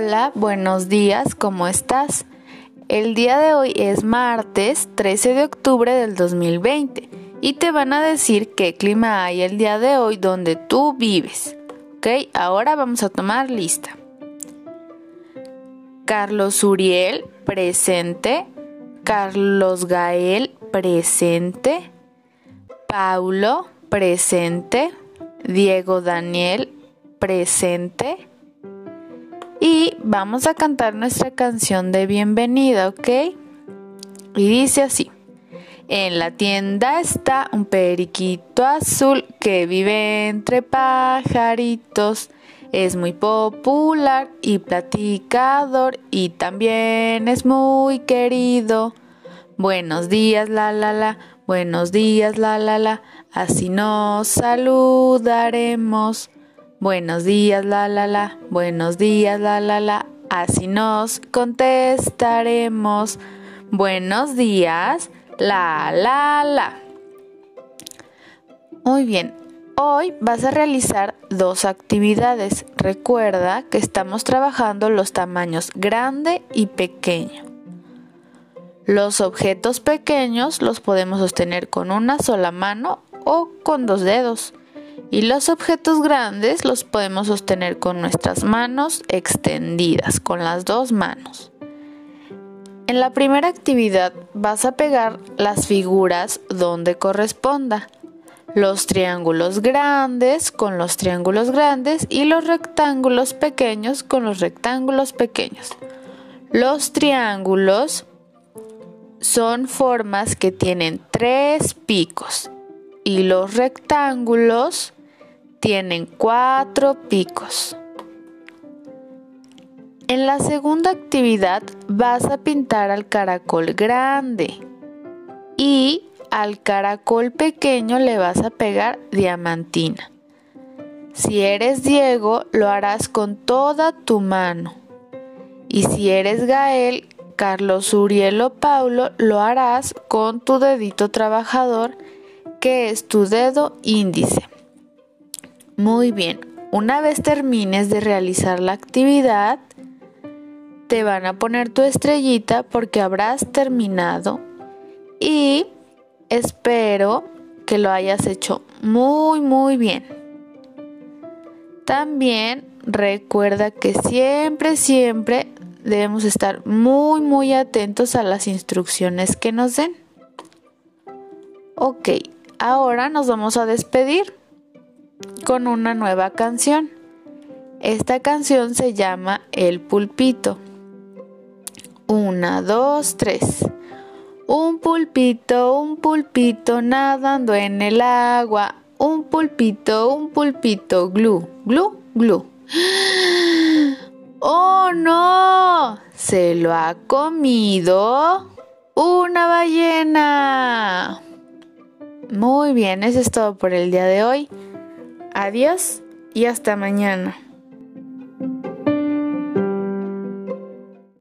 Hola, buenos días, ¿cómo estás? El día de hoy es martes 13 de octubre del 2020 y te van a decir qué clima hay el día de hoy donde tú vives. Ok, ahora vamos a tomar lista. Carlos Uriel, presente. Carlos Gael, presente. Paulo, presente. Diego Daniel, presente. Y vamos a cantar nuestra canción de bienvenida, ¿ok? Y dice así. En la tienda está un periquito azul que vive entre pajaritos. Es muy popular y platicador y también es muy querido. Buenos días, la la la. Buenos días, la la la. Así nos saludaremos. Buenos días, la la la. Buenos días, la la la. Así nos contestaremos. Buenos días, la la la. Muy bien. Hoy vas a realizar dos actividades. Recuerda que estamos trabajando los tamaños grande y pequeño. Los objetos pequeños los podemos sostener con una sola mano o con dos dedos y los objetos grandes los podemos sostener con nuestras manos extendidas, con las dos manos. En la primera actividad vas a pegar las figuras donde corresponda. Los triángulos grandes con los triángulos grandes y los rectángulos pequeños con los rectángulos pequeños. Los triángulos son formas que tienen tres picos y los rectángulos tienen cuatro picos. En la segunda actividad vas a pintar al caracol grande y al caracol pequeño le vas a pegar diamantina. Si eres Diego, lo harás con toda tu mano. Y si eres Gael, Carlos Uriel o Paulo, lo harás con tu dedito trabajador que es tu dedo índice. Muy bien, una vez termines de realizar la actividad, te van a poner tu estrellita porque habrás terminado y espero que lo hayas hecho muy muy bien. También recuerda que siempre, siempre debemos estar muy muy atentos a las instrucciones que nos den. Ok, Ahora nos vamos a despedir con una nueva canción. Esta canción se llama El pulpito. Una, dos, tres. Un pulpito, un pulpito nadando en el agua. Un pulpito, un pulpito, glu, glu, glu. ¡Oh no! Se lo ha comido una ballena. Muy bien, eso es todo por el día de hoy. Adiós y hasta mañana.